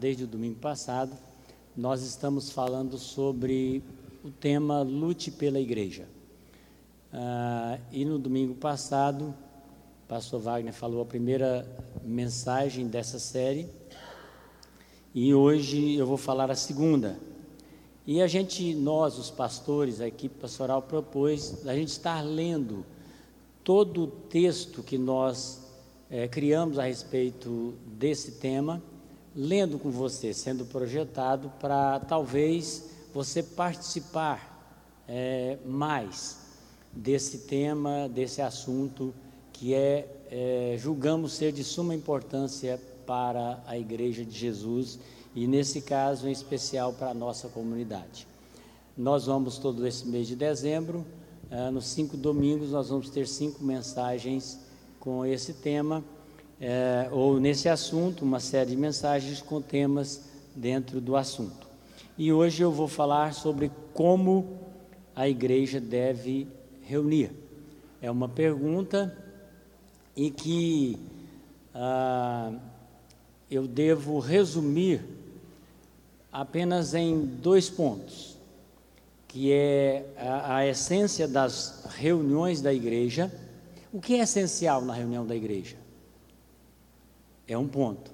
desde o domingo passado, nós estamos falando sobre o tema Lute pela Igreja. Ah, e no domingo passado, o pastor Wagner falou a primeira mensagem dessa série, e hoje eu vou falar a segunda. E a gente, nós, os pastores, a equipe pastoral propôs a gente estar lendo todo o texto que nós é, criamos a respeito desse tema, lendo com você, sendo projetado para talvez você participar é, mais desse tema, desse assunto que é, é, julgamos ser de suma importância para a Igreja de Jesus e, nesse caso, em especial para a nossa comunidade. Nós vamos, todo esse mês de dezembro, uh, nos cinco domingos, nós vamos ter cinco mensagens com esse tema, uh, ou nesse assunto, uma série de mensagens com temas dentro do assunto. E hoje eu vou falar sobre como a igreja deve reunir. É uma pergunta e que uh, eu devo resumir apenas em dois pontos, que é a, a, essência das reuniões da igreja. O que é essencial na reunião da igreja? É um ponto.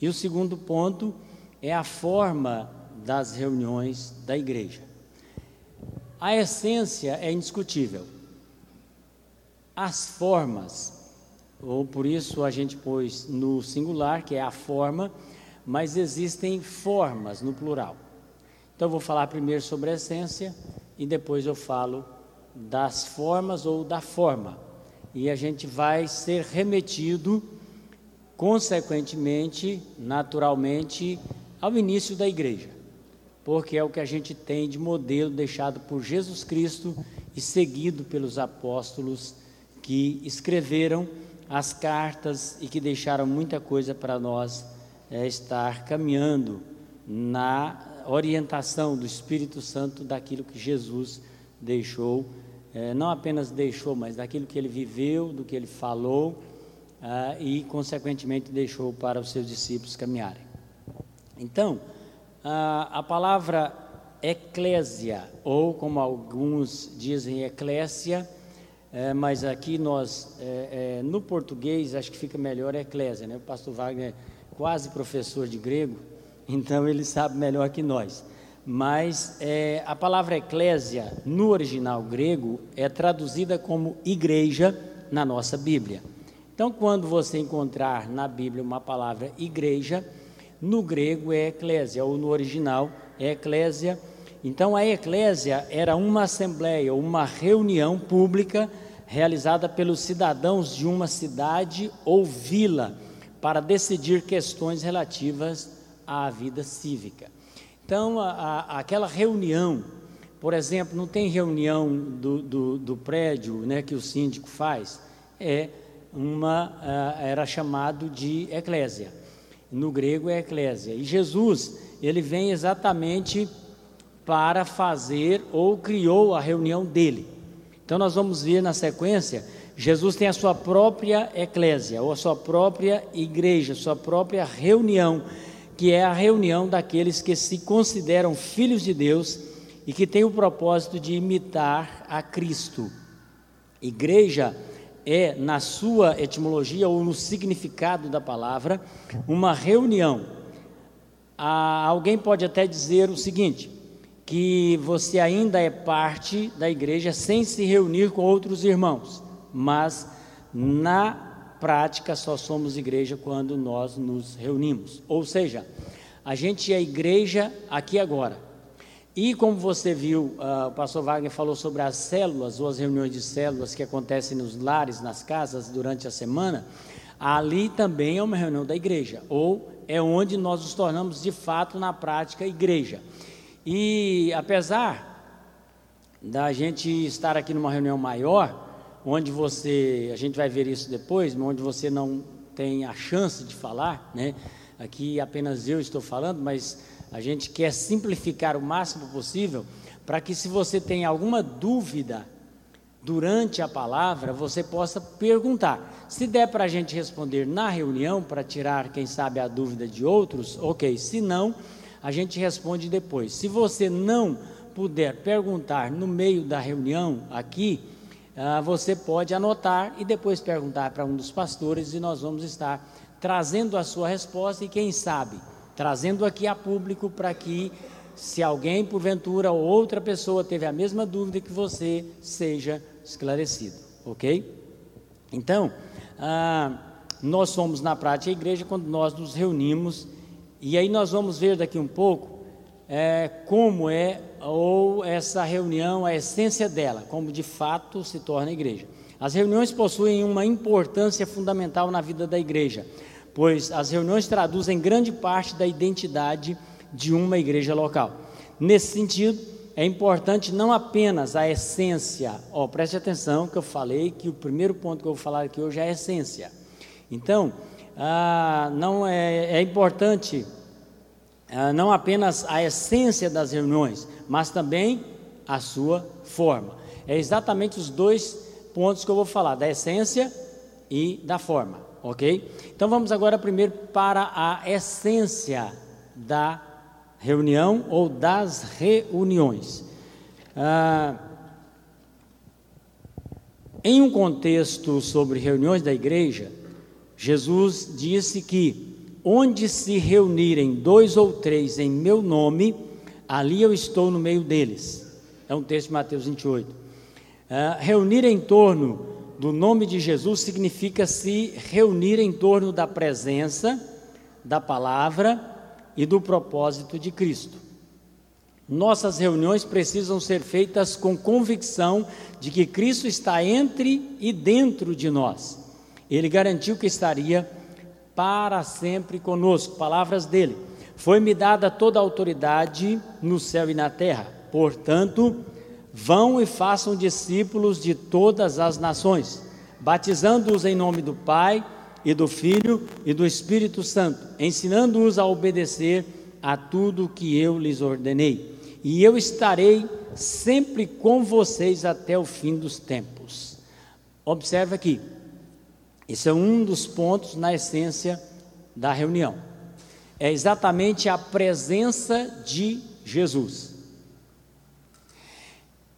E o segundo ponto é a forma das reuniões da igreja. A essência é indiscutível. As formas, ou por isso a gente pôs no singular, que é a forma, mas existem formas no plural. Então eu vou falar primeiro sobre a essência e depois eu falo das formas ou da forma. E a gente vai ser remetido, consequentemente, naturalmente, ao início da igreja, porque é o que a gente tem de modelo deixado por Jesus Cristo e seguido pelos apóstolos que escreveram as cartas e que deixaram muita coisa para nós é estar caminhando na orientação do Espírito Santo daquilo que Jesus deixou, é, não apenas deixou, mas daquilo que ele viveu, do que ele falou ah, e, consequentemente, deixou para os seus discípulos caminharem. Então, a, a palavra eclésia, ou como alguns dizem, eclésia, é, mas aqui nós, é, é, no português, acho que fica melhor eclésia, né? O pastor Wagner quase professor de grego, então ele sabe melhor que nós. Mas é, a palavra eclésia, no original grego, é traduzida como igreja na nossa Bíblia. Então, quando você encontrar na Bíblia uma palavra igreja, no grego é eclésia, ou no original é eclésia. Então, a eclésia era uma assembleia, uma reunião pública realizada pelos cidadãos de uma cidade ou vila para decidir questões relativas à vida cívica. Então, a, a, aquela reunião, por exemplo, não tem reunião do, do, do, prédio né, que o síndico faz, é uma, era chamado de eclésia. No grego é eclésia. E Jesus, ele vem exatamente para fazer ou criou a reunião dele. Então, nós vamos ver na sequência Jesus tem a sua própria eclésia, ou a sua própria igreja, sua própria reunião, que é a reunião daqueles que se consideram filhos de Deus e que tem o propósito de imitar a Cristo. Igreja é, na sua etimologia ou no significado da palavra, uma reunião. Ah, alguém pode até dizer o seguinte: que você ainda é parte da igreja sem se reunir com outros irmãos mas na prática só somos igreja quando nós nos reunimos. Ou seja, a gente é igreja aqui agora. E como você viu, uh, o pastor Wagner falou sobre as células ou as reuniões de células que acontecem nos lares, nas casas durante a semana, ali também é uma reunião da igreja, ou é onde nós nos tornamos de fato na prática igreja. E apesar da gente estar aqui numa reunião maior, onde você, a gente vai ver isso depois, onde você não tem a chance de falar, né? Aqui apenas eu estou falando, mas a gente quer simplificar o máximo possível para que se você tem alguma dúvida durante a palavra, você possa perguntar. Se der para a gente responder na reunião, para tirar, quem sabe, a dúvida de outros, ok. Se não, a gente responde depois. Se você não puder perguntar no meio da reunião aqui, ah, você pode anotar e depois perguntar para um dos pastores e nós vamos estar trazendo a sua resposta e, quem sabe, trazendo aqui a público para que, se alguém, porventura, ou outra pessoa teve a mesma dúvida que você, seja esclarecido, ok? Então, ah, nós somos na prática a igreja quando nós nos reunimos e aí nós vamos ver daqui um pouco é, como é ou essa reunião, a essência dela, como de fato se torna a igreja. As reuniões possuem uma importância fundamental na vida da igreja, pois as reuniões traduzem grande parte da identidade de uma igreja local. Nesse sentido, é importante não apenas a essência, ó, preste atenção que eu falei que o primeiro ponto que eu vou falar aqui hoje é a essência. Então, ah, não é, é importante ah, não apenas a essência das reuniões, mas também a sua forma. É exatamente os dois pontos que eu vou falar, da essência e da forma, ok? Então vamos agora primeiro para a essência da reunião ou das reuniões. Ah, em um contexto sobre reuniões da igreja, Jesus disse que onde se reunirem dois ou três em meu nome, ali eu estou no meio deles. É um texto de Mateus 28. Uh, ah, reunir em torno do nome de Jesus significa se reunir em torno da presença, da palavra e do propósito de Cristo. Nossas reuniões precisam ser feitas com convicção de que Cristo está entre e dentro de nós. Ele garantiu que estaria para sempre conosco. Palavras dele. Foi-me dada toda a autoridade no céu e na terra. Portanto, vão e façam discípulos de todas as nações, batizando-os em nome do Pai e do Filho e do Espírito Santo, ensinando-os a obedecer a tudo que eu lhes ordenei. E eu estarei sempre com vocês até o fim dos tempos. Observe aqui, esse é um dos pontos na essência da reunião. É exatamente a presença de Jesus.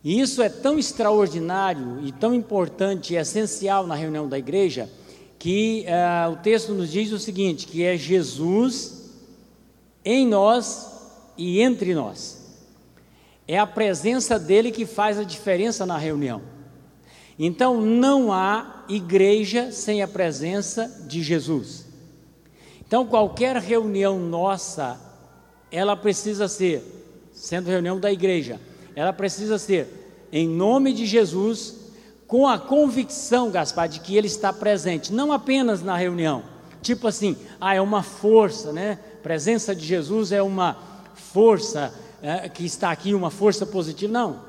E isso é tão extraordinário e tão importante e essencial na reunião da igreja que uh, o texto nos diz o seguinte: que é Jesus em nós e entre nós. É a presença dele que faz a diferença na reunião. Então não há igreja sem a presença de Jesus. Então qualquer reunião nossa, ela precisa ser, sendo reunião da igreja, ela precisa ser em nome de Jesus, com a convicção, Gaspar, de que ele está presente, não apenas na reunião. Tipo assim, ah, é uma força, né? presença de Jesus é uma força é, que está aqui, uma força positiva. Não,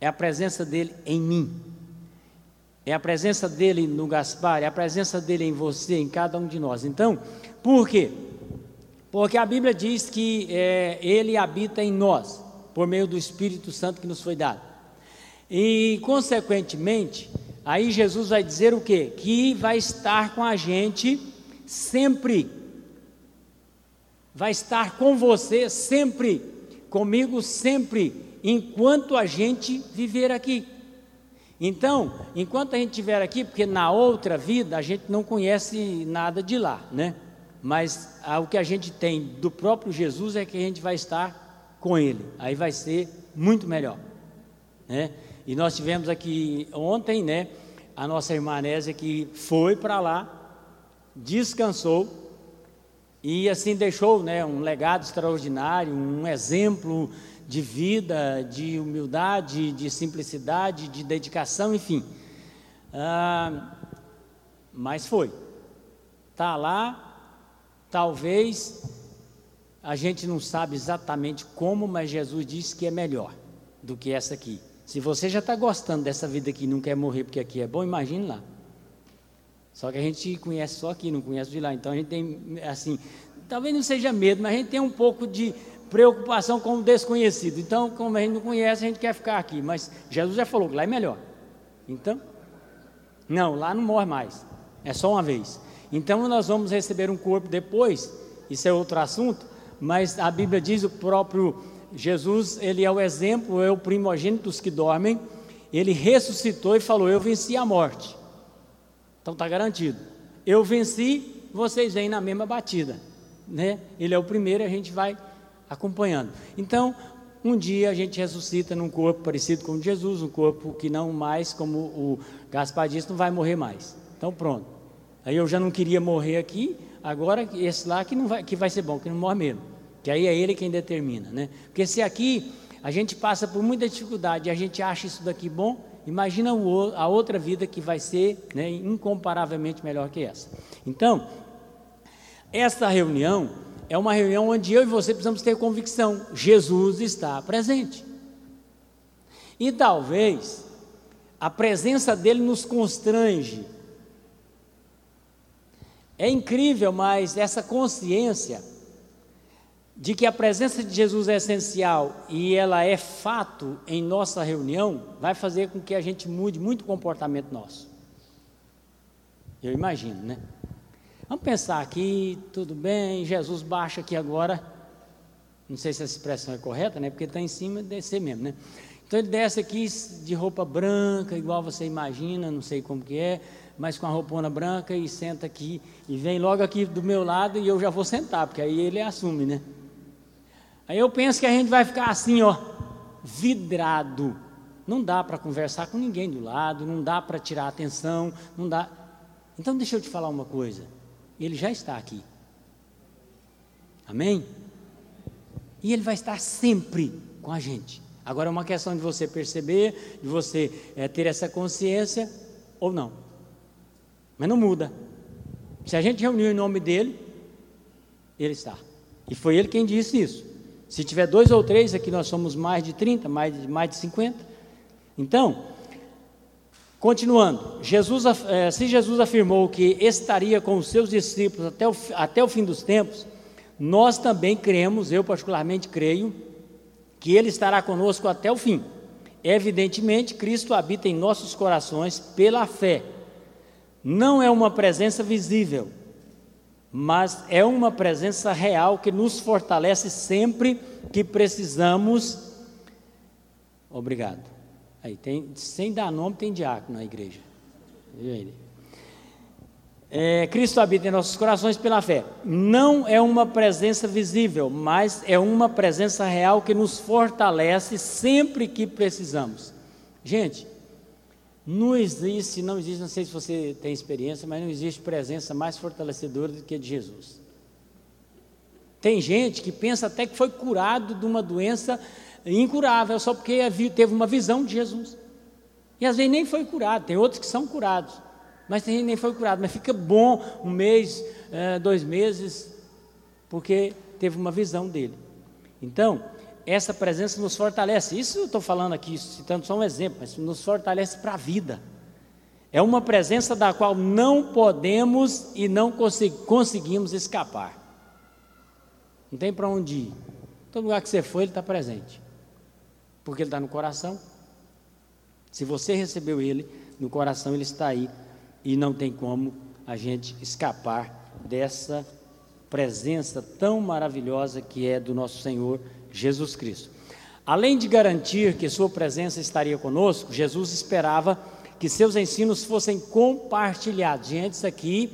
é a presença dele em mim. É a presença dele no Gaspar, é a presença dele em você, em cada um de nós. Então, por quê? Porque a Bíblia diz que é, ele habita em nós, por meio do Espírito Santo que nos foi dado. E, consequentemente, aí Jesus vai dizer o quê? Que vai estar com a gente sempre. Vai estar com você sempre, comigo sempre enquanto a gente viver aqui. Então, enquanto a gente estiver aqui, porque na outra vida a gente não conhece nada de lá, né? Mas ah, o que a gente tem do próprio Jesus é que a gente vai estar com Ele. Aí vai ser muito melhor, né? E nós tivemos aqui ontem, né? A nossa irmã Nésia que foi para lá, descansou e assim deixou, né? Um legado extraordinário, um exemplo de vida, de humildade, de simplicidade, de dedicação, enfim. Ah, mas foi. Está lá, talvez a gente não sabe exatamente como, mas Jesus disse que é melhor do que essa aqui. Se você já está gostando dessa vida aqui e não quer morrer porque aqui é bom, imagine lá. Só que a gente conhece só aqui, não conhece de lá. Então a gente tem, assim, talvez não seja medo, mas a gente tem um pouco de preocupação com o desconhecido. Então, como a gente não conhece, a gente quer ficar aqui. Mas Jesus já falou que lá é melhor. Então, não, lá não morre mais. É só uma vez. Então, nós vamos receber um corpo depois. Isso é outro assunto. Mas a Bíblia diz o próprio Jesus, ele é o exemplo, é o primogênito dos que dormem. Ele ressuscitou e falou: Eu venci a morte. Então está garantido. Eu venci, vocês vêm na mesma batida. Né? Ele é o primeiro, a gente vai acompanhando. Então, um dia a gente ressuscita num corpo parecido com Jesus, um corpo que não mais, como o Gaspar disse, não vai morrer mais. Então pronto. Aí eu já não queria morrer aqui, agora esse lá que, não vai, que vai ser bom, que não morre mesmo. Que aí é ele quem determina, né? Porque se aqui a gente passa por muita dificuldade e a gente acha isso daqui bom, imagina a outra vida que vai ser né, incomparavelmente melhor que essa. Então, essa reunião é uma reunião onde eu e você precisamos ter convicção: Jesus está presente. E talvez a presença dele nos constrange. É incrível, mas essa consciência de que a presença de Jesus é essencial e ela é fato em nossa reunião, vai fazer com que a gente mude muito o comportamento nosso. Eu imagino, né? Vamos pensar aqui, tudo bem, Jesus baixa aqui agora. Não sei se essa expressão é correta, né? Porque está em cima, descer mesmo, né? Então ele desce aqui de roupa branca, igual você imagina, não sei como que é, mas com a roupona branca e senta aqui e vem logo aqui do meu lado e eu já vou sentar, porque aí ele assume, né? Aí eu penso que a gente vai ficar assim, ó, vidrado. Não dá para conversar com ninguém do lado, não dá para tirar atenção, não dá. Então deixa eu te falar uma coisa. Ele já está aqui. Amém? E ele vai estar sempre com a gente. Agora é uma questão de você perceber, de você é, ter essa consciência ou não. Mas não muda. Se a gente reuniu em nome dele, ele está. E foi ele quem disse isso. Se tiver dois ou três, aqui nós somos mais de 30, mais de, mais de 50. Então, continuando, Jesus, eh, se Jesus afirmou que estaria com os seus discípulos até o, até o fim dos tempos, nós também cremos, eu particularmente creio, que Ele estará conosco até o fim. Evidentemente, Cristo habita em nossos corações pela fé. Não é uma presença visível, mas é uma presença real que nos fortalece sempre que precisamos. Obrigado. Aí tem, sem dar nome, tem diácono na igreja. É, Cristo habita em nossos corações pela fé. Não é uma presença visível, mas é uma presença real que nos fortalece sempre que precisamos. Gente, não existe, não existe, não sei se você tem experiência, mas não existe presença mais fortalecedora do que a de Jesus. Tem gente que pensa até que foi curado de uma doença incurável só porque teve uma visão de Jesus. E às vezes nem foi curado, tem outros que são curados, mas tem gente que nem foi curado, mas fica bom um mês, é, dois meses, porque teve uma visão dele. Então, essa presença nos fortalece. Isso eu estou falando aqui, citando só um exemplo, mas nos fortalece para a vida. É uma presença da qual não podemos e não conseguimos escapar. Não tem para onde ir. Todo lugar que você for, ele está presente. Porque ele está no coração. Se você recebeu ele no coração, ele está aí. E não tem como a gente escapar dessa presença tão maravilhosa que é do nosso Senhor Jesus Cristo. Além de garantir que Sua presença estaria conosco, Jesus esperava que seus ensinos fossem compartilhados. Gente, isso aqui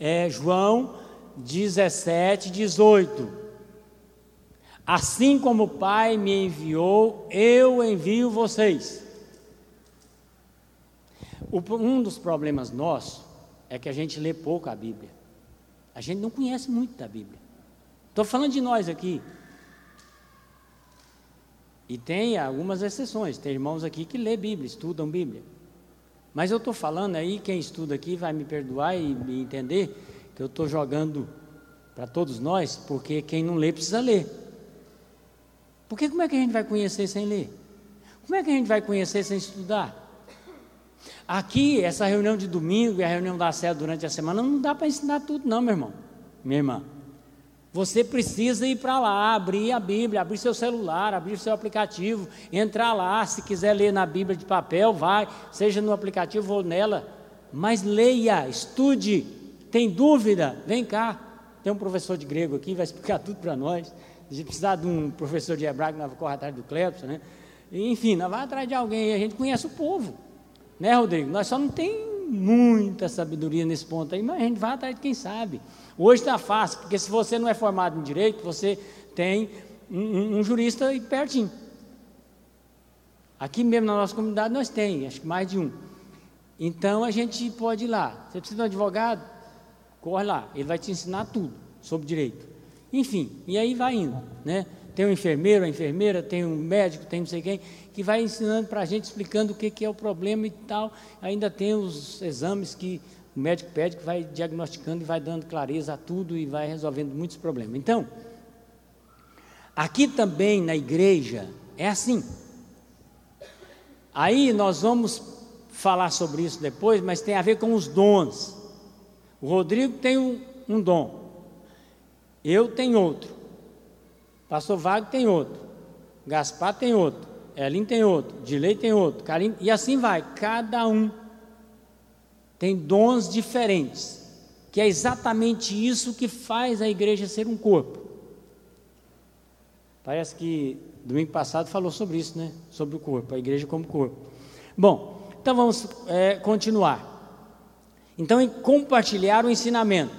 é João 17, 18. Assim como o Pai me enviou, eu envio vocês. um dos problemas nossos é que a gente lê pouco a Bíblia. A gente não conhece muito da Bíblia. Estou falando de nós aqui. E tem algumas exceções, tem irmãos aqui que lê Bíblia, estudam Bíblia. Mas eu estou falando aí, quem estuda aqui vai me perdoar e me entender que eu estou jogando para todos nós, porque quem não lê precisa ler. Porque como é que a gente vai conhecer sem ler? Como é que a gente vai conhecer sem estudar? Aqui, essa reunião de domingo e a reunião da célula durante a semana, não dá para ensinar tudo, não, meu irmão, minha irmã. Você precisa ir para lá, abrir a Bíblia, abrir seu celular, abrir seu aplicativo, entrar lá. Se quiser ler na Bíblia de papel, vai, seja no aplicativo ou nela. Mas leia, estude. Tem dúvida? Vem cá. Tem um professor de grego aqui, vai explicar tudo para nós. A gente precisa de um professor de hebraico, nós corre atrás do Clepson, né? Enfim, nós vamos atrás de alguém, a gente conhece o povo. Né, Rodrigo? Nós só não tem muita sabedoria nesse ponto aí, mas a gente vai atrás de quem sabe. Hoje está fácil, porque se você não é formado em direito, você tem um, um jurista aí pertinho. Aqui mesmo na nossa comunidade nós tem, acho que mais de um. Então a gente pode ir lá. Você precisa de um advogado? Corre lá, ele vai te ensinar tudo sobre direito. Enfim, e aí vai indo, né? Tem um enfermeiro, a enfermeira, tem um médico, tem não sei quem, que vai ensinando para a gente, explicando o que, que é o problema e tal. Ainda tem os exames que o médico pede, que vai diagnosticando e vai dando clareza a tudo e vai resolvendo muitos problemas. Então, aqui também na igreja é assim. Aí nós vamos falar sobre isso depois, mas tem a ver com os dons. O Rodrigo tem um, um dom, eu tenho outro. Pastor Vago tem outro. Gaspar tem outro. Elin tem outro. Dilei tem outro. E assim vai. Cada um tem dons diferentes. Que é exatamente isso que faz a igreja ser um corpo. Parece que domingo passado falou sobre isso, né? Sobre o corpo, a igreja como corpo. Bom, então vamos é, continuar. Então, em compartilhar o ensinamento.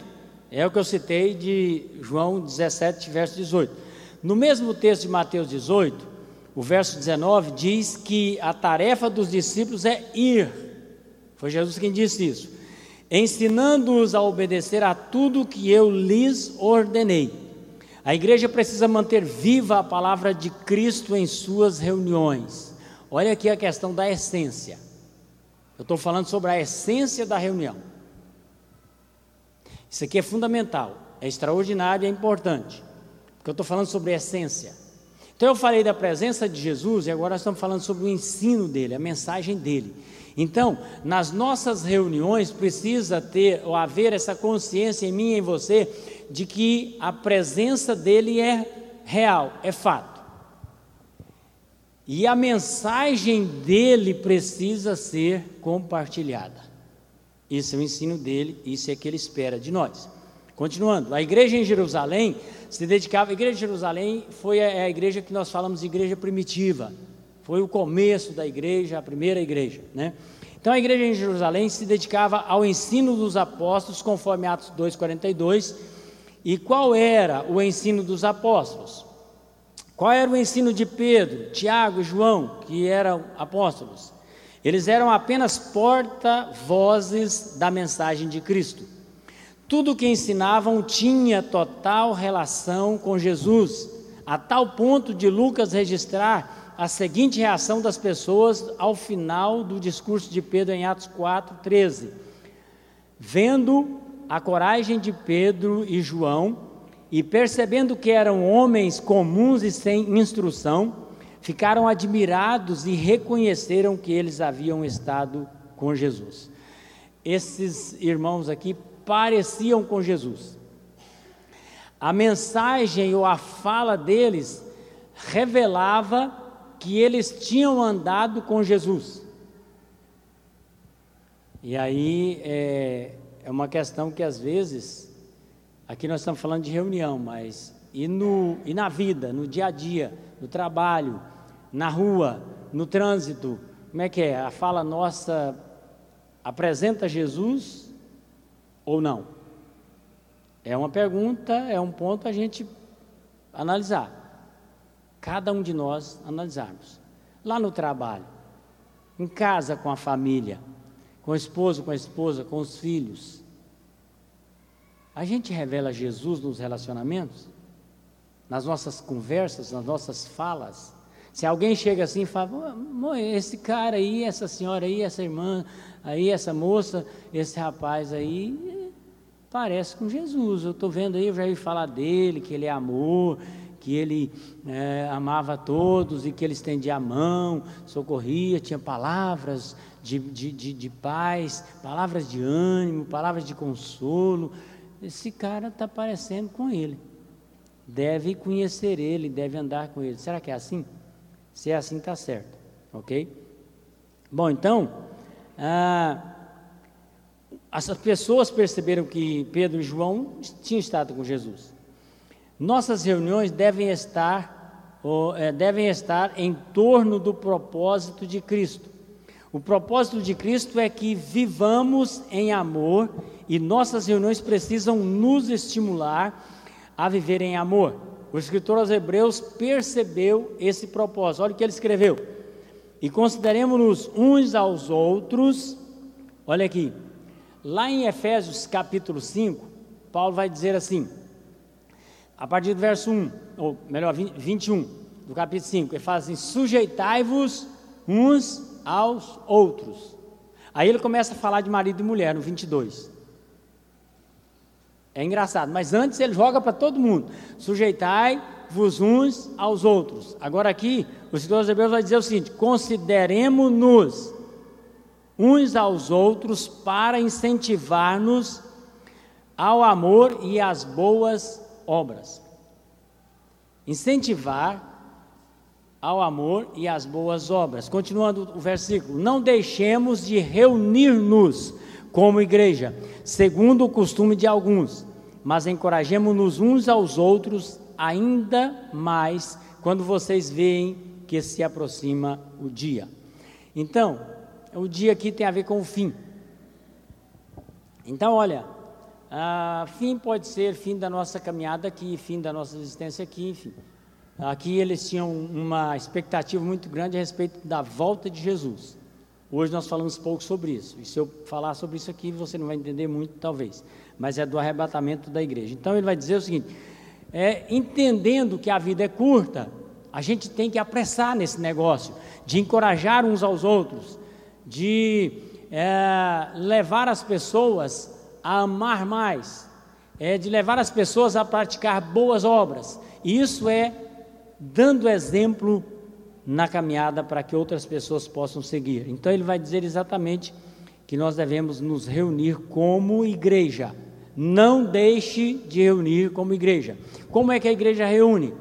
É o que eu citei de João 17, verso 18. No mesmo texto de Mateus 18, o verso 19 diz que a tarefa dos discípulos é ir. Foi Jesus quem disse isso. Ensinando-os a obedecer a tudo que eu lhes ordenei. A igreja precisa manter viva a palavra de Cristo em suas reuniões. Olha aqui a questão da essência. Eu estou falando sobre a essência da reunião. Isso aqui é fundamental, é extraordinário e é importante porque eu estou falando sobre essência. Então eu falei da presença de Jesus e agora estamos falando sobre o ensino dele, a mensagem dele. Então, nas nossas reuniões precisa ter ou haver essa consciência em mim e em você de que a presença dele é real, é fato. E a mensagem dele precisa ser compartilhada. Isso é o ensino dele, isso é que ele espera de nós. Continuando, a igreja em Jerusalém se dedicava. A igreja de Jerusalém foi a, é a igreja que nós falamos igreja primitiva. Foi o começo da igreja, a primeira igreja, né? Então a igreja em Jerusalém se dedicava ao ensino dos apóstolos, conforme Atos 2:42. E qual era o ensino dos apóstolos? Qual era o ensino de Pedro, Tiago e João, que eram apóstolos? Eles eram apenas porta-vozes da mensagem de Cristo. Tudo o que ensinavam tinha total relação com Jesus, a tal ponto de Lucas registrar a seguinte reação das pessoas ao final do discurso de Pedro em Atos 4, 13. Vendo a coragem de Pedro e João e percebendo que eram homens comuns e sem instrução, ficaram admirados e reconheceram que eles haviam estado com Jesus. Esses irmãos aqui pareciam com Jesus. A mensagem ou a fala deles revelava que eles tinham andado com Jesus. E aí é, é uma questão que às vezes, aqui nós estamos falando de reunião, mas e, no, e na vida, no dia a dia, no trabalho, na rua, no trânsito, como é que é? A fala nossa apresenta Jesus ou não? É uma pergunta, é um ponto a gente analisar. Cada um de nós analisarmos. Lá no trabalho, em casa com a família, com o esposo, com a esposa, com os filhos. A gente revela Jesus nos relacionamentos? Nas nossas conversas, nas nossas falas? Se alguém chega assim e fala, esse cara aí, essa senhora aí, essa irmã aí, essa moça, esse rapaz aí, parece com Jesus. Eu estou vendo aí, eu já ouvi falar dele, que ele é amor, que ele é, amava todos e que ele estendia a mão, socorria, tinha palavras de, de, de, de paz, palavras de ânimo, palavras de consolo. Esse cara está parecendo com ele. deve conhecer Ele, deve andar com Ele. Será que é assim? Se é assim, está certo, ok? Bom, então, ah, as pessoas perceberam que Pedro e João tinham estado com Jesus. Nossas reuniões devem estar, ou, é, devem estar em torno do propósito de Cristo. O propósito de Cristo é que vivamos em amor e nossas reuniões precisam nos estimular a viver em amor. O escritor aos Hebreus percebeu esse propósito. Olha o que ele escreveu. E consideremos-nos uns aos outros. Olha aqui. Lá em Efésios capítulo 5, Paulo vai dizer assim, a partir do verso 1, ou melhor, 21 do capítulo 5, ele fala assim: sujeitai-vos uns aos outros. Aí ele começa a falar de marido e mulher no 22. É engraçado, mas antes ele joga para todo mundo: sujeitai-vos uns aos outros. Agora aqui, o escritor de Hebreus vai dizer o seguinte: consideremos-nos uns aos outros para incentivar-nos ao amor e às boas obras. Incentivar ao amor e às boas obras. Continuando o versículo: Não deixemos de reunir-nos como igreja, segundo o costume de alguns, mas encorajemos-nos uns aos outros ainda mais quando vocês veem que se aproxima o dia. Então, o dia aqui tem a ver com o fim. Então, olha, fim pode ser fim da nossa caminhada aqui, fim da nossa existência aqui, enfim. Aqui eles tinham uma expectativa muito grande a respeito da volta de Jesus. Hoje nós falamos pouco sobre isso. E se eu falar sobre isso aqui, você não vai entender muito, talvez. Mas é do arrebatamento da igreja. Então ele vai dizer o seguinte: é, entendendo que a vida é curta, a gente tem que apressar nesse negócio, de encorajar uns aos outros, de é, levar as pessoas a amar mais, é, de levar as pessoas a praticar boas obras. Isso é dando exemplo na caminhada para que outras pessoas possam seguir. Então ele vai dizer exatamente que nós devemos nos reunir como igreja. Não deixe de reunir como igreja. Como é que a igreja reúne?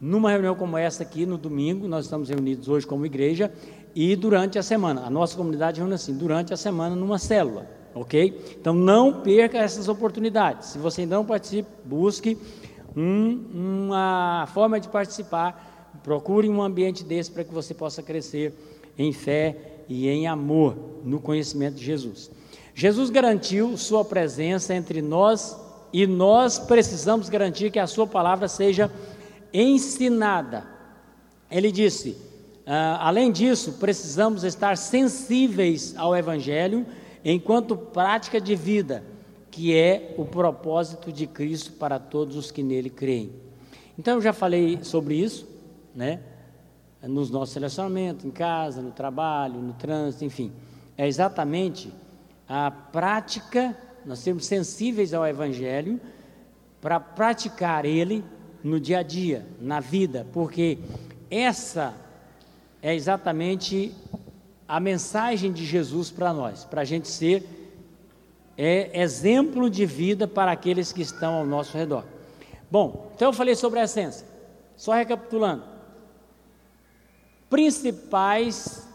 Numa reunião como essa aqui, no domingo, nós estamos reunidos hoje como igreja e durante a semana. A nossa comunidade reúne assim, durante a semana numa célula, ok? Então não perca essas oportunidades. Se você não participa, busque um, uma forma de participar. Procure um ambiente desse para que você possa crescer em fé e em amor no conhecimento de Jesus. Jesus garantiu sua presença entre nós e nós precisamos garantir que a sua palavra seja ensinada. Ele disse: ah, além disso, precisamos estar sensíveis ao Evangelho enquanto prática de vida que é o propósito de Cristo para todos os que nele creem. Então eu já falei sobre isso, né? Nos nossos relacionamentos, em casa, no trabalho, no trânsito, enfim. É exatamente a prática, nós sermos sensíveis ao Evangelho para praticar ele no dia a dia, na vida, porque essa é exatamente a mensagem de Jesus para nós, para a gente ser é exemplo de vida para aqueles que estão ao nosso redor. Bom, então eu falei sobre a essência. Só recapitulando. Principais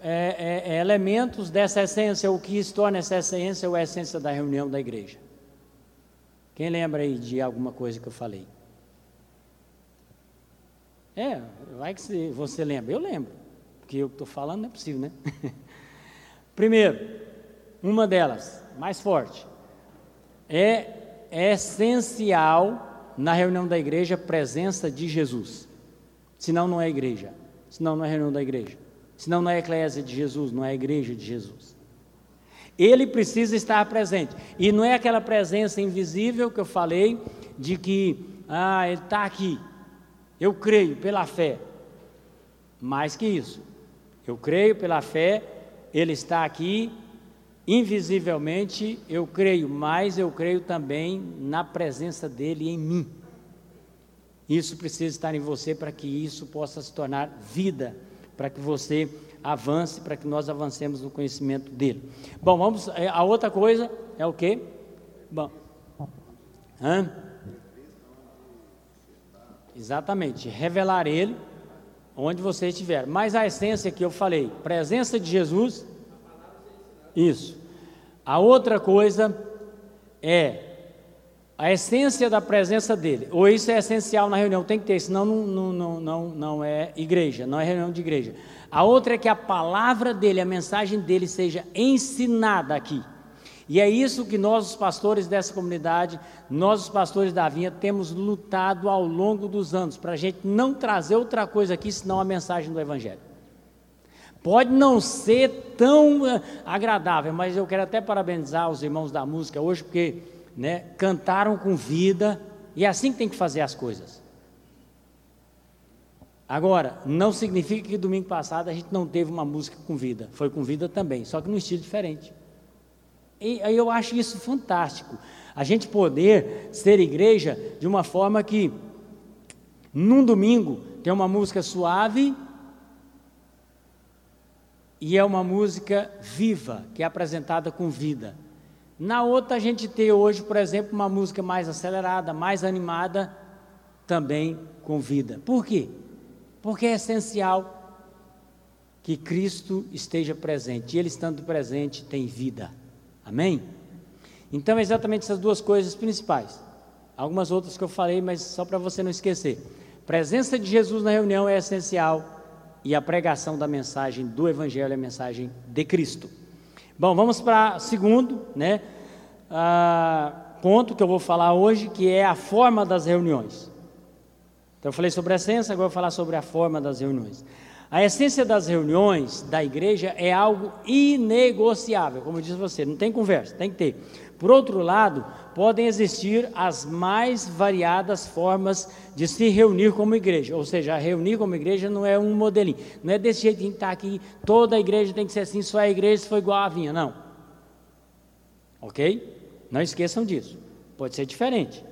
é, é, é elementos dessa essência, o que se torna essa essência ou a essência da reunião da igreja. Quem lembra aí de alguma coisa que eu falei? É, vai que você lembra. Eu lembro, porque eu estou falando não é possível, né? Primeiro, uma delas, mais forte. É, é essencial na reunião da igreja a presença de Jesus. Senão não é igreja. Senão não é reunião da igreja. Senão não é eclésia de Jesus, não é igreja de Jesus. Ele precisa estar presente. E não é aquela presença invisível que eu falei, de que, ah, ele está aqui. Eu creio pela fé. Mais que isso. Eu creio pela fé, ele está aqui Invisivelmente eu creio, mas eu creio também na presença dele em mim. Isso precisa estar em você para que isso possa se tornar vida, para que você avance, para que nós avancemos no conhecimento dele. Bom, vamos. É, a outra coisa é o quê? Bom. Hã? Exatamente, revelar Ele onde você estiver. Mas a essência que eu falei, presença de Jesus, isso. A outra coisa é a essência da presença dele. Ou isso é essencial na reunião, tem que ter, senão não, não, não, não, não é igreja, não é reunião de igreja. A outra é que a palavra dele, a mensagem dele seja ensinada aqui. E é isso que nós, os pastores dessa comunidade, nós, os pastores da Vinha, temos lutado ao longo dos anos, para a gente não trazer outra coisa aqui senão a mensagem do Evangelho. Pode não ser tão eh, agradável, mas eu quero até parabenizar os irmãos da música hoje, porque né, cantaram com vida, e é assim que tem que fazer as coisas. Agora, não significa que domingo passado a gente não teve uma música com vida, foi com vida também, só que num estilo diferente. E eu acho isso fantástico, a gente poder ser igreja de uma forma que, num domingo, tem uma música suave e é uma música viva, que é apresentada com vida. Na outra, a gente tem hoje, por exemplo, uma música mais acelerada, mais animada, também com vida. Por quê? Porque é essencial que Cristo esteja presente. E Ele estando presente tem vida. Amém? Então, é exatamente essas duas coisas principais. Algumas outras que eu falei, mas só para você não esquecer. Presença de Jesus na reunião é essencial e a pregação da mensagem do Evangelho é a mensagem de Cristo. Bom, vamos para segundo, né? Ah, ponto que eu vou falar hoje, que é a forma das reuniões. Então eu falei sobre a essência, agora eu vou falar sobre a forma das reuniões. A essência das reuniões da igreja é algo inegociável, como eu disse você, não tem conversa, tem que ter. Por outro lado, podem existir as mais variadas formas de se reunir como igreja. Ou seja, reunir como igreja não é um modelinho. Não é desse jeito que está aqui, toda a igreja tem que ser assim, só a igreja foi igual a vinha. Não. Ok? Não esqueçam disso. Pode ser diferente.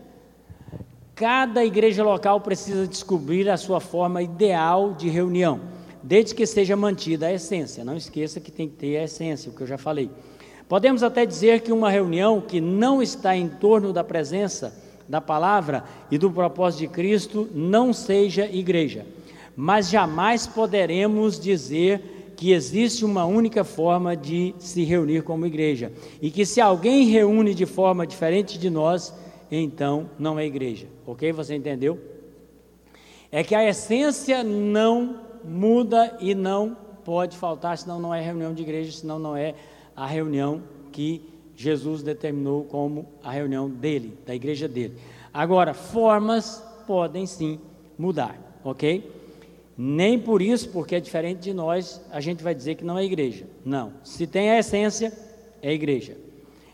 Cada igreja local precisa descobrir a sua forma ideal de reunião, desde que seja mantida a essência. Não esqueça que tem que ter a essência, o que eu já falei. Podemos até dizer que uma reunião que não está em torno da presença da palavra e do propósito de Cristo não seja igreja. Mas jamais poderemos dizer que existe uma única forma de se reunir como igreja. E que se alguém reúne de forma diferente de nós, então não é igreja. Ok? Você entendeu? É que a essência não muda e não pode faltar, senão não é reunião de igreja, senão não é a reunião que Jesus determinou como a reunião dele, da igreja dele. Agora, formas podem sim mudar, ok? Nem por isso, porque é diferente de nós, a gente vai dizer que não é igreja. Não. Se tem a essência, é igreja.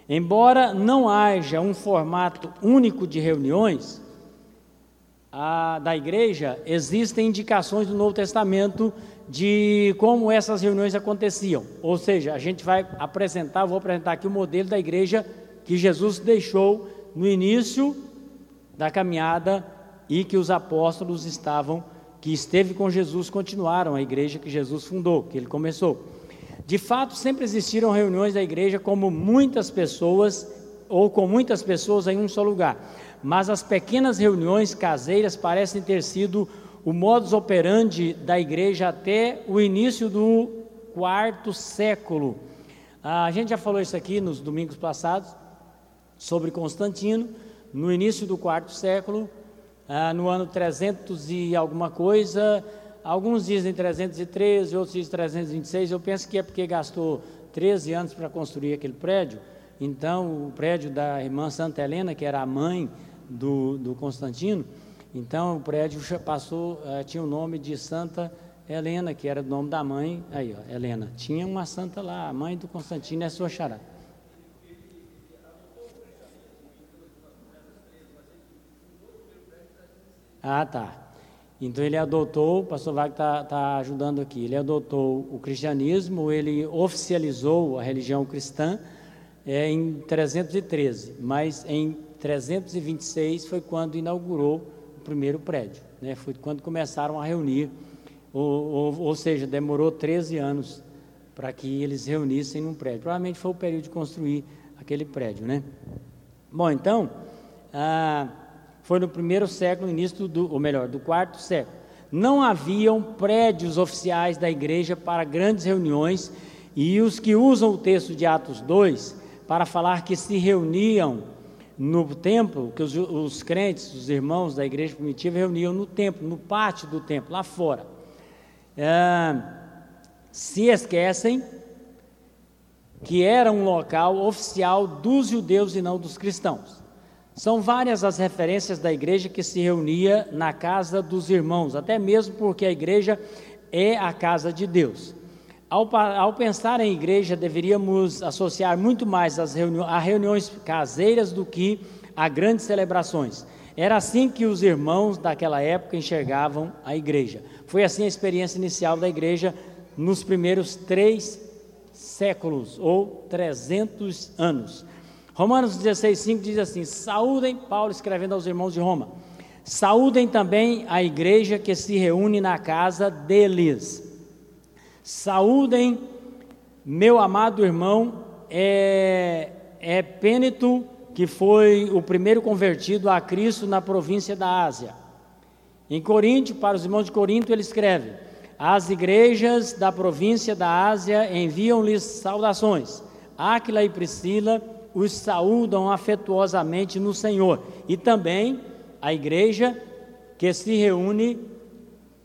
Embora não haja um formato único de reuniões a, da igreja, existem indicações do Novo Testamento de como essas reuniões aconteciam. Ou seja, a gente vai apresentar, vou apresentar aqui o modelo da igreja que Jesus deixou no início da caminhada e que os apóstolos estavam, que esteve com Jesus, continuaram a igreja que Jesus fundou, que ele começou. De fato, sempre existiram reuniões da igreja como muitas pessoas ou com muitas pessoas em um só lugar. Mas as pequenas reuniões caseiras parecem ter sido o modus operandi da igreja até o início do quarto século. Ah, a gente já falou isso aqui nos domingos passados, sobre Constantino, no início do quarto século, ah, no ano 300 e alguma coisa, alguns dizem 313, outros dizem 326, eu penso que é porque gastou 13 anos para construir aquele prédio, então o prédio da irmã Santa Helena, que era a mãe do, do Constantino, então o prédio passou, uh, tinha o nome de Santa Helena, que era o nome da mãe, aí ó, Helena. Tinha uma santa lá, a mãe do Constantino é sua xará. Ah, tá. Então ele adotou, o pastor Wagner está tá ajudando aqui, ele adotou o cristianismo, ele oficializou a religião cristã é, em 313, mas em 326 foi quando inaugurou primeiro prédio. Né? Foi quando começaram a reunir, ou, ou, ou seja, demorou 13 anos para que eles reunissem num prédio. Provavelmente foi o período de construir aquele prédio. Né? Bom, então, ah, foi no primeiro século, início do, ou melhor, do quarto século. Não haviam prédios oficiais da igreja para grandes reuniões, e os que usam o texto de Atos 2 para falar que se reuniam no templo, que os, os crentes, os irmãos da igreja primitiva reuniam no templo, no pátio do templo, lá fora. É, se esquecem que era um local oficial dos judeus e não dos cristãos. São várias as referências da igreja que se reunia na casa dos irmãos, até mesmo porque a igreja é a casa de Deus. Ao, ao pensar em igreja, deveríamos associar muito mais as reuni a reuniões caseiras do que a grandes celebrações. Era assim que os irmãos daquela época enxergavam a igreja. Foi assim a experiência inicial da igreja nos primeiros três séculos ou 300 anos. Romanos 16,5 diz assim: Saúdem, Paulo escrevendo aos irmãos de Roma, saúdem também a igreja que se reúne na casa deles. Saúdem, meu amado irmão, é, é Pêneto, que foi o primeiro convertido a Cristo na província da Ásia. Em Corinto, para os irmãos de Corinto, ele escreve: As igrejas da província da Ásia enviam-lhes saudações. Áquila e Priscila os saúdam afetuosamente no Senhor. E também a igreja que se reúne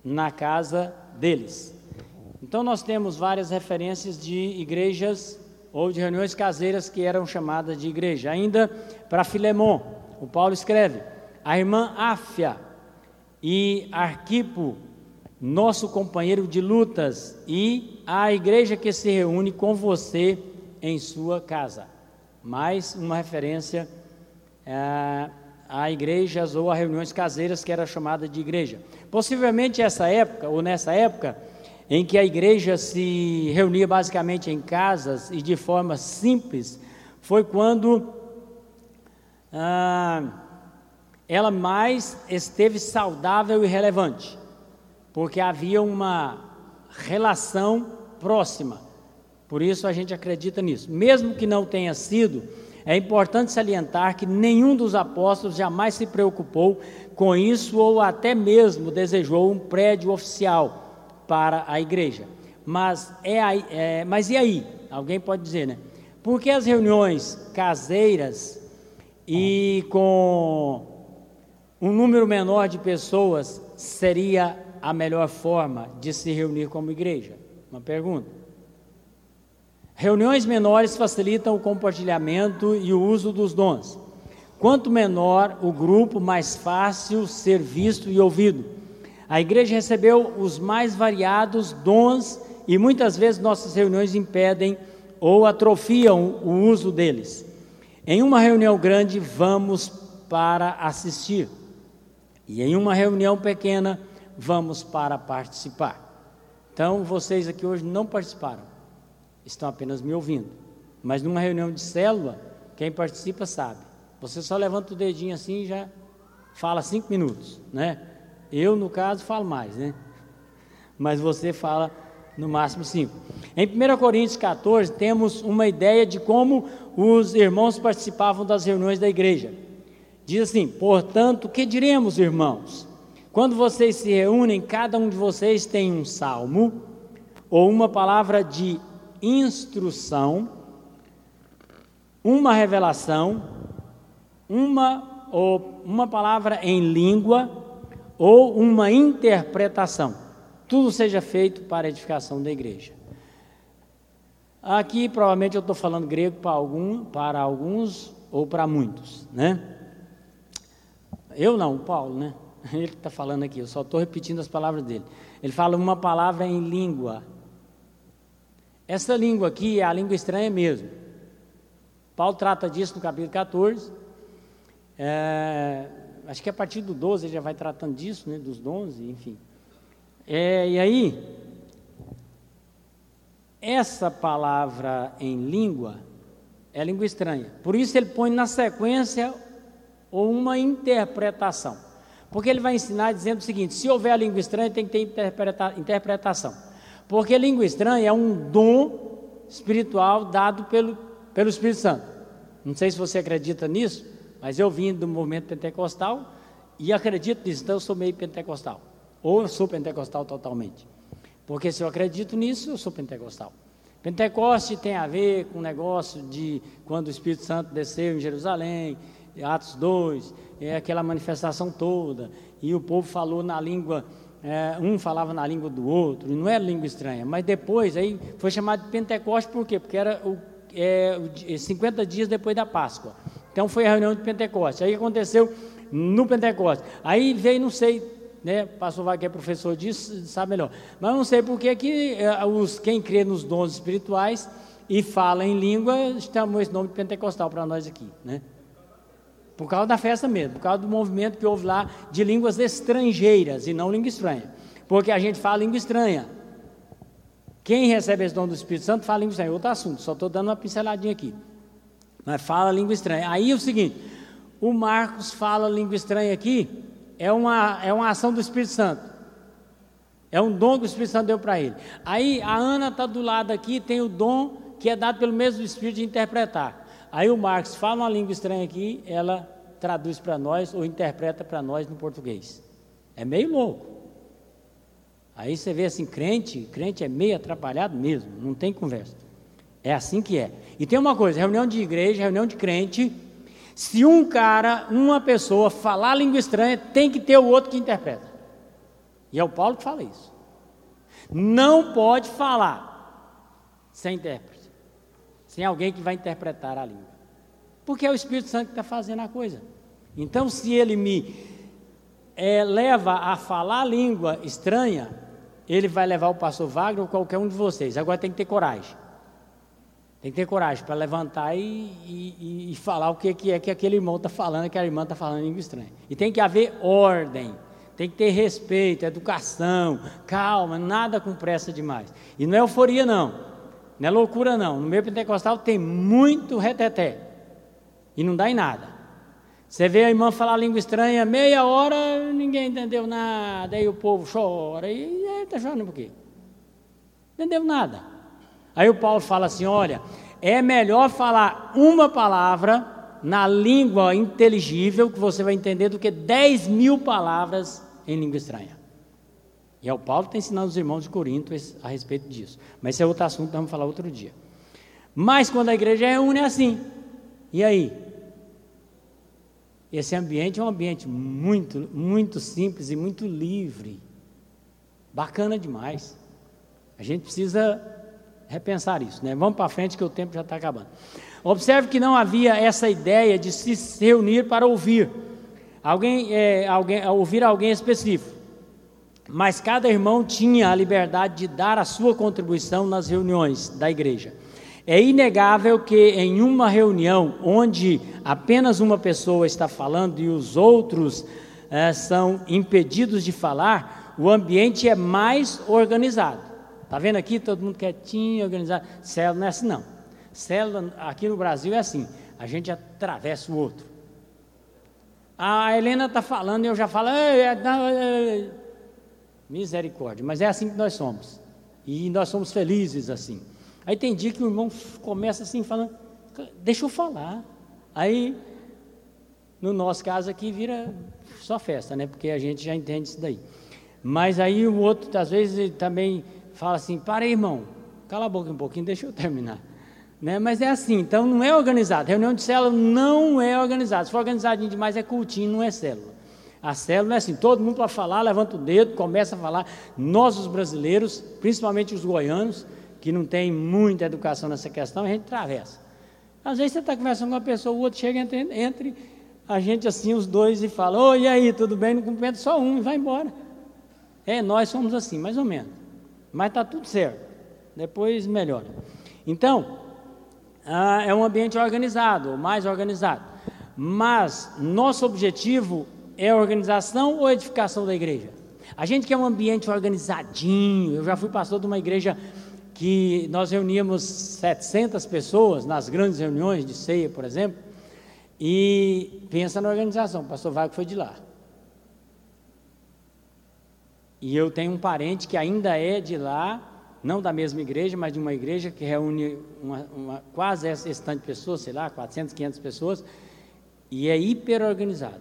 na casa deles. Então nós temos várias referências de igrejas ou de reuniões caseiras que eram chamadas de igreja. Ainda para Filemon, o Paulo escreve: a irmã Áfia e Arquipo, nosso companheiro de lutas, e a igreja que se reúne com você em sua casa mais uma referência é, a igrejas ou a reuniões caseiras que era chamada de igreja. Possivelmente essa época, ou nessa época, em que a igreja se reunia basicamente em casas e de forma simples, foi quando ah, ela mais esteve saudável e relevante, porque havia uma relação próxima por isso a gente acredita nisso. Mesmo que não tenha sido, é importante salientar que nenhum dos apóstolos jamais se preocupou com isso ou até mesmo desejou um prédio oficial para a igreja. Mas, é, é, mas e aí? Alguém pode dizer, né? Por que as reuniões caseiras e com um número menor de pessoas seria a melhor forma de se reunir como igreja? Uma pergunta. Reuniões menores facilitam o compartilhamento e o uso dos dons. Quanto menor o grupo, mais fácil ser visto e ouvido. A igreja recebeu os mais variados dons e muitas vezes nossas reuniões impedem ou atrofiam o uso deles. Em uma reunião grande, vamos para assistir, e em uma reunião pequena, vamos para participar. Então, vocês aqui hoje não participaram estão apenas me ouvindo. Mas numa reunião de célula, quem participa sabe. Você só levanta o dedinho assim e já fala cinco minutos, né? Eu, no caso, falo mais, né? Mas você fala no máximo cinco. Em 1 Coríntios 14, temos uma ideia de como os irmãos participavam das reuniões da igreja. Diz assim: portanto, que diremos, irmãos? Quando vocês se reúnem, cada um de vocês tem um salmo ou uma palavra de instrução, uma revelação, uma ou uma palavra em língua ou uma interpretação. Tudo seja feito para a edificação da igreja. Aqui provavelmente eu estou falando grego para, algum, para alguns ou para muitos, né? Eu não, o Paulo, né? Ele está falando aqui, eu só estou repetindo as palavras dele. Ele fala uma palavra em língua essa língua aqui é a língua estranha mesmo. Paulo trata disso no capítulo 14. É, acho que a partir do 12 ele já vai tratando disso, né, dos 11, enfim. É, e aí, essa palavra em língua é língua estranha. Por isso ele põe na sequência uma interpretação. Porque ele vai ensinar dizendo o seguinte: se houver a língua estranha, tem que ter interpreta interpretação. Porque língua estranha é um dom espiritual dado pelo, pelo Espírito Santo. Não sei se você acredita nisso, mas eu vim do movimento pentecostal e acredito nisso, então eu sou meio pentecostal. Ou eu sou pentecostal totalmente. Porque se eu acredito nisso, eu sou pentecostal. Pentecoste tem a ver com o negócio de quando o Espírito Santo desceu em Jerusalém, Atos 2, é aquela manifestação toda, e o povo falou na língua, é, um falava na língua do outro, não era língua estranha, mas depois aí foi chamado de Pentecoste por quê? Porque era o, é, 50 dias depois da Páscoa. Então foi a reunião de Pentecoste. Aí aconteceu no Pentecoste. Aí veio, não sei, né? Pastor Vai, que é professor disso, sabe melhor. Mas não sei por que eh, os, quem crê nos dons espirituais e fala em língua, chamou esse nome de pentecostal para nós aqui, né? Por causa da festa mesmo, por causa do movimento que houve lá de línguas estrangeiras e não língua estranha. Porque a gente fala língua estranha. Quem recebe esse dom do Espírito Santo fala língua estranha. Outro assunto, só estou dando uma pinceladinha aqui. Mas fala língua estranha. Aí é o seguinte: o Marcos fala língua estranha aqui, é uma, é uma ação do Espírito Santo. É um dom que o Espírito Santo deu para ele. Aí a Ana está do lado aqui, tem o dom que é dado pelo mesmo Espírito de interpretar. Aí o Marcos fala uma língua estranha aqui, ela traduz para nós ou interpreta para nós no português. É meio louco. Aí você vê assim, crente, crente é meio atrapalhado mesmo, não tem conversa. É assim que é. E tem uma coisa, reunião de igreja, reunião de crente, se um cara, uma pessoa falar língua estranha, tem que ter o outro que interpreta. E é o Paulo que fala isso. Não pode falar sem intérprete, sem alguém que vai interpretar a língua. Porque é o Espírito Santo que está fazendo a coisa. Então, se ele me é, leva a falar língua estranha, ele vai levar o pastor Wagner ou qualquer um de vocês. Agora tem que ter coragem. Tem que ter coragem para levantar e, e, e, falar o que, que é que aquele irmão está falando, que a irmã está falando em língua estranha. E tem que haver ordem, tem que ter respeito, educação, calma, nada com pressa demais. E não é euforia, não. Não é loucura, não. No meio pentecostal tem muito reteté. E não dá em nada. Você vê a irmã falar língua estranha, meia hora, ninguém entendeu nada, aí o povo chora, e está chorando por quê? Entendeu nada. Aí o Paulo fala assim: olha, é melhor falar uma palavra na língua inteligível que você vai entender do que 10 mil palavras em língua estranha. E é o Paulo que está ensinando os irmãos de Corinto a respeito disso. Mas esse é outro assunto, vamos falar outro dia. Mas quando a igreja reúne é assim. E aí? Esse ambiente é um ambiente muito, muito simples e muito livre. Bacana demais. A gente precisa repensar isso, né? Vamos para frente que o tempo já está acabando. Observe que não havia essa ideia de se reunir para ouvir alguém, é, alguém ouvir alguém específico. Mas cada irmão tinha a liberdade de dar a sua contribuição nas reuniões da igreja. É inegável que em uma reunião onde apenas uma pessoa está falando e os outros é, são impedidos de falar, o ambiente é mais organizado. Está vendo aqui todo mundo quietinho, organizado? Célula não é assim, não. Célula aqui no Brasil é assim: a gente atravessa o outro. A Helena está falando e eu já falo, ei, ei, misericórdia, mas é assim que nós somos. E nós somos felizes assim. Aí tem dia que o irmão começa assim, falando, deixa eu falar. Aí, no nosso caso aqui, vira só festa, né? Porque a gente já entende isso daí. Mas aí o outro, às vezes, também fala assim: para aí, irmão, cala a boca um pouquinho, deixa eu terminar. Né? Mas é assim, então não é organizado. Reunião de célula não é organizada. Se for organizadinho demais, é cultinho, não é célula. A célula é assim: todo mundo para falar, levanta o dedo, começa a falar. Nós, os brasileiros, principalmente os goianos, que não tem muita educação nessa questão, a gente atravessa. Às vezes você está conversando com uma pessoa, o outro chega entre, entre a gente assim, os dois, e fala: Oi, e aí, tudo bem? Não cumprimenta só um e vai embora. É, nós somos assim, mais ou menos. Mas está tudo certo. Depois melhora. Então, ah, é um ambiente organizado, mais organizado. Mas nosso objetivo é a organização ou edificação da igreja? A gente quer um ambiente organizadinho. Eu já fui pastor de uma igreja que nós reuníamos 700 pessoas nas grandes reuniões de ceia, por exemplo. E pensa na organização. O pastor Vago foi de lá. E eu tenho um parente que ainda é de lá, não da mesma igreja, mas de uma igreja que reúne uma, uma, quase esse tanto de pessoas, sei lá, 400, 500 pessoas, e é hiper organizado.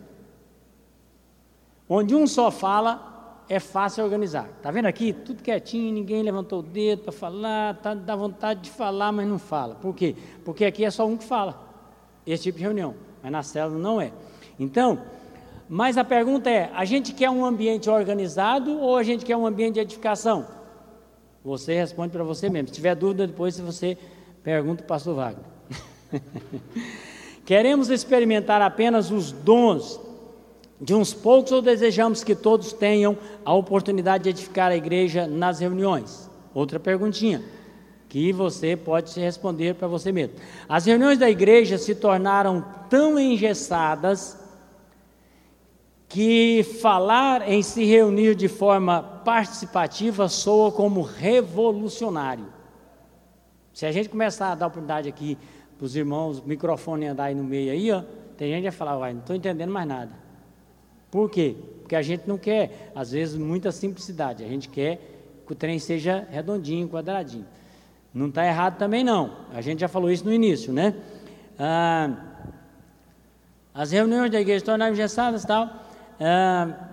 Onde um só fala, é fácil organizar. Está vendo aqui? Tudo quietinho, ninguém levantou o dedo para falar, tá, dá vontade de falar, mas não fala. Por quê? Porque aqui é só um que fala. Esse tipo de reunião. Mas na célula não é. Então, mas a pergunta é: a gente quer um ambiente organizado ou a gente quer um ambiente de edificação? Você responde para você mesmo. Se tiver dúvida, depois você pergunta para o pastor Wagner. Queremos experimentar apenas os dons de uns poucos ou desejamos que todos tenham a oportunidade de edificar a igreja nas reuniões? Outra perguntinha que você pode responder para você mesmo. As reuniões da igreja se tornaram tão engessadas que falar em se reunir de forma participativa soa como revolucionário. Se a gente começar a dar oportunidade aqui para os irmãos, o microfone andar aí no meio aí, ó, tem gente que vai falar, vai, não estou entendendo mais nada. Por quê? Porque a gente não quer, às vezes, muita simplicidade, a gente quer que o trem seja redondinho, quadradinho. Não está errado também não, a gente já falou isso no início, né? Ah, as reuniões da igreja tornaram engessadas e tal, ah,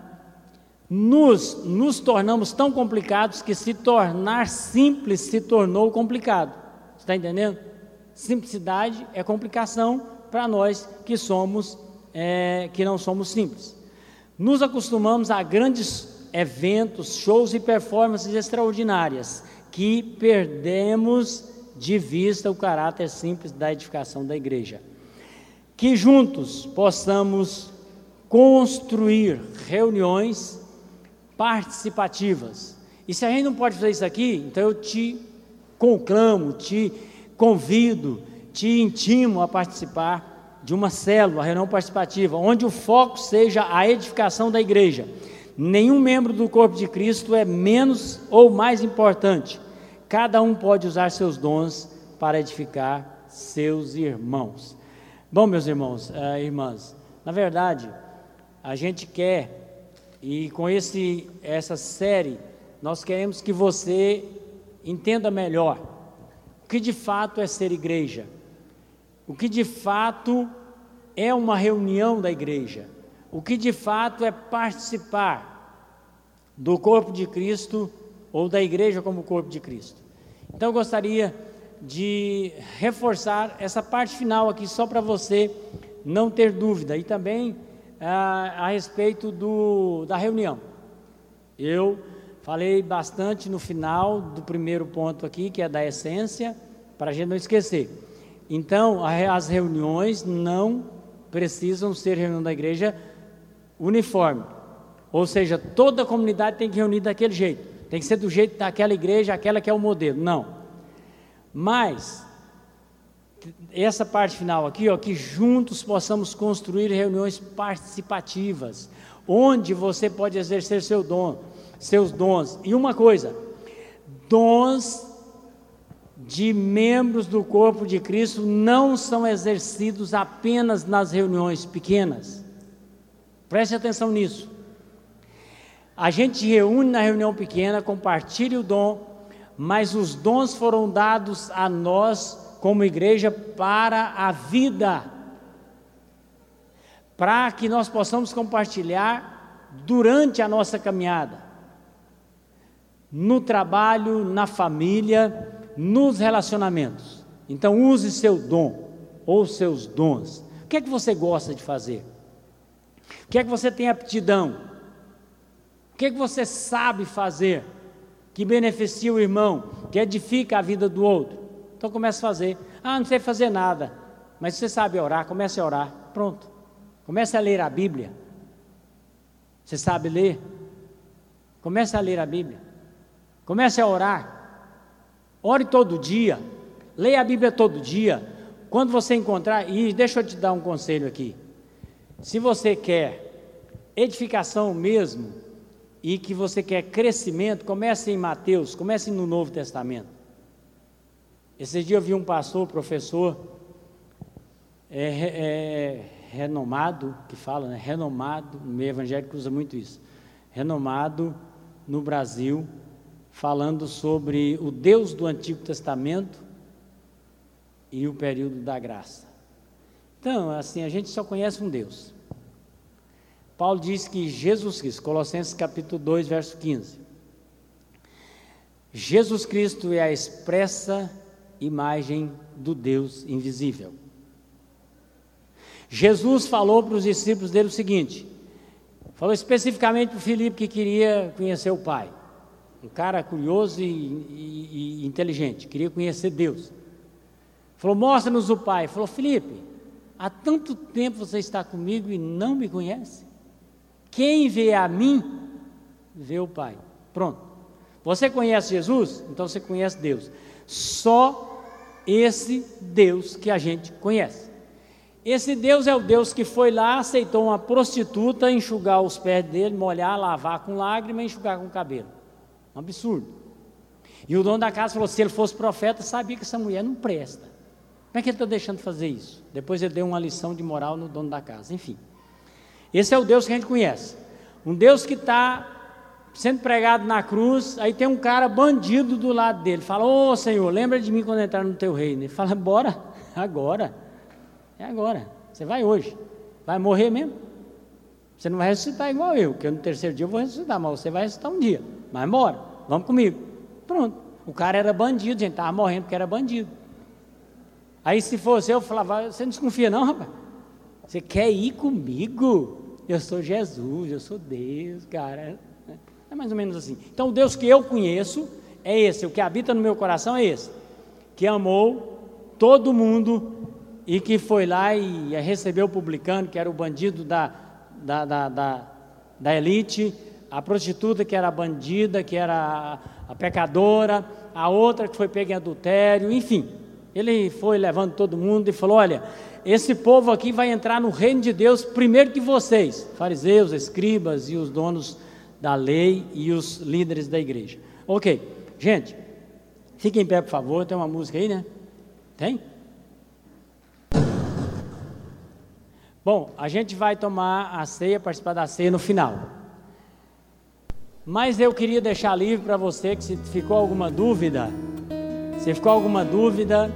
nos, nos tornamos tão complicados que se tornar simples se tornou complicado. Está entendendo? Simplicidade é complicação para nós que somos, é, que não somos simples. Nos acostumamos a grandes eventos, shows e performances extraordinárias que perdemos de vista o caráter simples da edificação da igreja. Que juntos possamos construir reuniões participativas. E se a gente não pode fazer isso aqui, então eu te conclamo, te convido, te intimo a participar de uma célula, reunião participativa, onde o foco seja a edificação da igreja. Nenhum membro do corpo de Cristo é menos ou mais importante. Cada um pode usar seus dons para edificar seus irmãos. Bom, meus irmãos, uh, irmãs, na verdade, a gente quer, e com esse, essa série, nós queremos que você entenda melhor o que de fato é ser igreja, o que de fato é uma reunião da igreja, o que de fato é participar do corpo de Cristo ou da igreja como corpo de Cristo. Então eu gostaria de reforçar essa parte final aqui só para você não ter dúvida e também a, a respeito do, da reunião. Eu falei bastante no final do primeiro ponto aqui, que é da essência, para a gente não esquecer. Então, as reuniões não precisam ser reunião da igreja uniforme. Ou seja, toda a comunidade tem que reunir daquele jeito. Tem que ser do jeito daquela igreja, aquela que é o modelo. Não. Mas essa parte final aqui, ó, que juntos possamos construir reuniões participativas, onde você pode exercer seu dom, seus dons. E uma coisa, dons de membros do corpo de Cristo não são exercidos apenas nas reuniões pequenas. Preste atenção nisso. A gente reúne na reunião pequena, compartilha o dom, mas os dons foram dados a nós como igreja para a vida, para que nós possamos compartilhar durante a nossa caminhada, no trabalho, na família, nos relacionamentos. Então, use seu dom ou seus dons. O que é que você gosta de fazer? O que é que você tem aptidão? O que é que você sabe fazer que beneficia o irmão, que edifica a vida do outro? Então comece a fazer. Ah, não sei fazer nada. Mas você sabe orar, comece a orar. Pronto. Comece a ler a Bíblia. Você sabe ler? Comece a ler a Bíblia. Comece a orar. Ore todo dia. Leia a Bíblia todo dia. Quando você encontrar, e deixa eu te dar um conselho aqui. Se você quer edificação mesmo e que você quer crescimento, comece em Mateus, comece no Novo Testamento. Esse dia eu vi um pastor, professor, é, é, renomado, que fala, né? Renomado, no meio evangélico usa muito isso. Renomado no Brasil, falando sobre o Deus do Antigo Testamento e o período da graça. Então, assim, a gente só conhece um Deus. Paulo diz que Jesus Cristo, Colossenses capítulo 2, verso 15. Jesus Cristo é a expressa imagem do Deus invisível. Jesus falou para os discípulos dele o seguinte: falou especificamente para o Filipe que queria conhecer o Pai, um cara curioso e, e, e inteligente, queria conhecer Deus. Falou: mostra-nos o Pai. Falou: Filipe, há tanto tempo você está comigo e não me conhece? Quem vê a mim, vê o Pai. Pronto. Você conhece Jesus? Então você conhece Deus. Só esse Deus que a gente conhece. Esse Deus é o Deus que foi lá, aceitou uma prostituta enxugar os pés dele, molhar, lavar com lágrima e enxugar com cabelo. Um absurdo. E o dono da casa falou: se ele fosse profeta, sabia que essa mulher não presta. Como é que ele está deixando de fazer isso? Depois ele deu uma lição de moral no dono da casa. Enfim. Esse é o Deus que a gente conhece. Um Deus que está sendo pregado na cruz, aí tem um cara bandido do lado dele. Fala, ô oh, Senhor, lembra de mim quando entrar no teu reino. Ele fala, bora, agora. É agora. Você vai hoje. Vai morrer mesmo. Você não vai ressuscitar igual eu, que no terceiro dia eu vou ressuscitar, mas você vai ressuscitar um dia. Mas bora, vamos comigo. Pronto. O cara era bandido, gente, estava morrendo porque era bandido. Aí se fosse eu, falava, você não desconfia não, rapaz? Você quer ir comigo? Eu sou Jesus, eu sou Deus, cara. É mais ou menos assim. Então, o Deus que eu conheço é esse, o que habita no meu coração é esse, que amou todo mundo e que foi lá e recebeu o publicano, que era o bandido da, da, da, da, da elite, a prostituta que era bandida, que era a, a pecadora, a outra que foi pega em adultério, enfim. Ele foi levando todo mundo e falou: Olha, esse povo aqui vai entrar no reino de Deus primeiro que vocês, fariseus, escribas e os donos da lei e os líderes da igreja. Ok, gente, fiquem em pé, por favor. Tem uma música aí, né? Tem? Bom, a gente vai tomar a ceia, participar da ceia no final. Mas eu queria deixar livre para você que se ficou alguma dúvida, se ficou alguma dúvida,